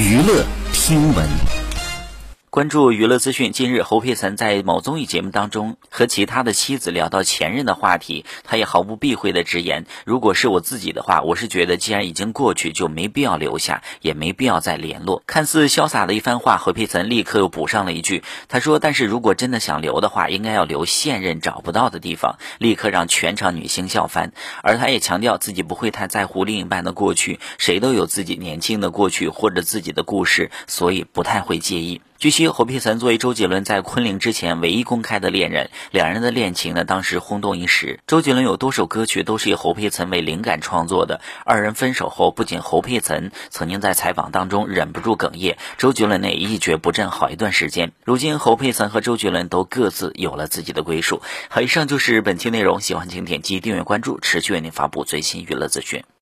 娱乐听闻。关注娱乐资讯。近日，侯佩岑在某综艺节目当中和其他的妻子聊到前任的话题，他也毫不避讳的直言：“如果是我自己的话，我是觉得既然已经过去，就没必要留下，也没必要再联络。”看似潇洒的一番话，侯佩岑立刻又补上了一句：“他说，但是如果真的想留的话，应该要留现任找不到的地方。”立刻让全场女星笑翻。而他也强调自己不会太在乎另一半的过去，谁都有自己年轻的过去或者自己的故事，所以不太会介意。据悉，侯佩岑作为周杰伦在昆凌之前唯一公开的恋人，两人的恋情呢，当时轰动一时。周杰伦有多首歌曲都是以侯佩岑为灵感创作的。二人分手后，不仅侯佩岑曾经在采访当中忍不住哽咽，周杰伦呢也一蹶不振好一段时间。如今，侯佩岑和周杰伦都各自有了自己的归属。好，以上就是本期内容，喜欢请点击订阅关注，持续为您发布最新娱乐资讯。